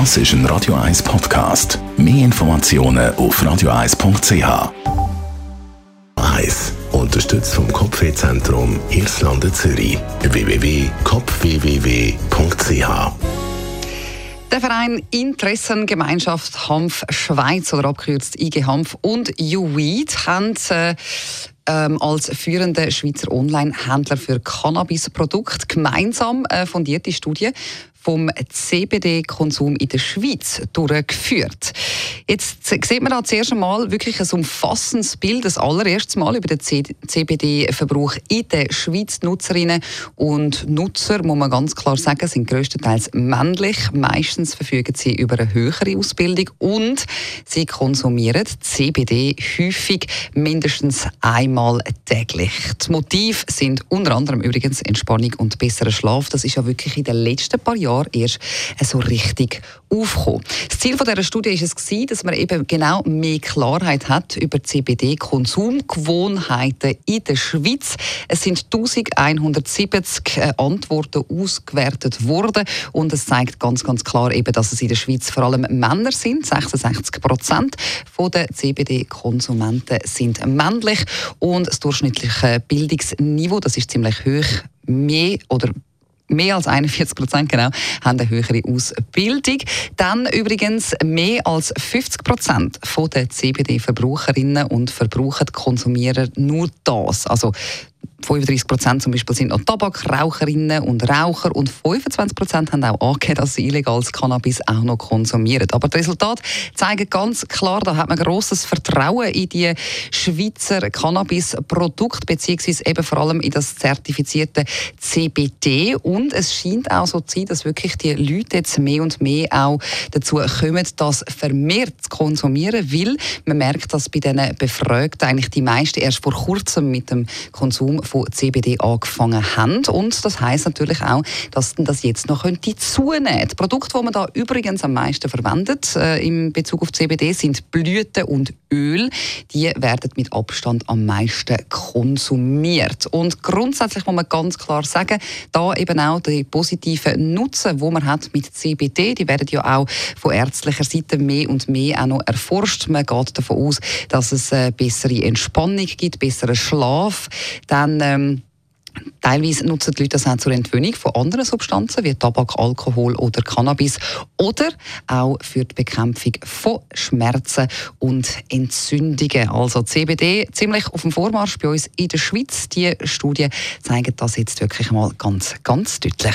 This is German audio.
Das ist ein Radio 1 Podcast. Mehr Informationen auf radio1.ch. 1. Unterstützt vom Kopfwehzentrum Irlande Zürich. www.kopfwww.ch der Verein Interessengemeinschaft Hanf Schweiz oder abkürzt IG Hanf und UWeed haben äh, ähm, als führende Schweizer Online-Händler für Cannabisprodukte gemeinsam äh, fundierte Studie vom CBD-Konsum in der Schweiz durchgeführt. Jetzt sieht man da zuerst einmal wirklich ein umfassendes Bild, das allererste Mal über den CBD-Verbrauch in der Schweiz. Nutzerinnen und Nutzer, muss man ganz klar sagen, sind größtenteils männlich. Meistens verfügen sie über eine höhere Ausbildung und sie konsumieren CBD häufig mindestens einmal täglich. Die Motive sind unter anderem übrigens Entspannung und besserer Schlaf. Das ist ja wirklich in den letzten paar Jahren Jahren erst so richtig aufgekommen. Das Ziel dieser Studie war es, dass man eben genau mehr Klarheit hat über CBD-Konsumgewohnheiten in der Schweiz. Es sind 1170 äh, Antworten ausgewertet worden und es zeigt ganz, ganz klar eben, dass es in der Schweiz vor allem Männer sind. 66 Prozent der CBD-Konsumenten sind männlich und das durchschnittliche Bildungsniveau, das ist ziemlich hoch, mehr oder mehr als 41 Prozent genau, haben eine höhere Ausbildung. Dann übrigens mehr als 50 Prozent der CBD-Verbraucherinnen und Verbraucher konsumieren nur das. Also 35 Prozent zum Beispiel sind noch Tabakraucherinnen und Raucher und 25 Prozent haben auch angegeben, dass sie illegales Cannabis auch noch konsumieren. Aber die Resultate zeigen ganz klar, da hat man großes Vertrauen in die Schweizer Cannabis-Produkte beziehungsweise eben vor allem in das zertifizierte CBD und es scheint auch so zu sein, dass wirklich die Leute jetzt mehr und mehr auch dazu kommen, das vermehrt zu konsumieren, weil man merkt, dass bei diesen Befragten eigentlich die meisten erst vor kurzem mit dem Konsum Konsum von CBD angefangen haben. Und das heißt natürlich auch, dass das jetzt noch könnte zunehmen. Die Produkte, die man da übrigens am meisten verwendet äh, in Bezug auf CBD, sind Blüten und Öl. Die werden mit Abstand am meisten konsumiert. Und grundsätzlich muss man ganz klar sagen, da eben auch die positiven Nutzen, wo man hat mit CBD, die werden ja auch von ärztlicher Seite mehr und mehr auch noch erforscht. Man geht davon aus, dass es eine bessere Entspannung gibt, besseren Schlaf. Dann ähm, Teilweise nutzen die Leute das auch zur Entwöhnung von anderen Substanzen wie Tabak, Alkohol oder Cannabis oder auch für die Bekämpfung von Schmerzen und Entzündungen. Also CBD ziemlich auf dem Vormarsch bei uns in der Schweiz. Die Studie zeigt das jetzt wirklich mal ganz, ganz deutlich.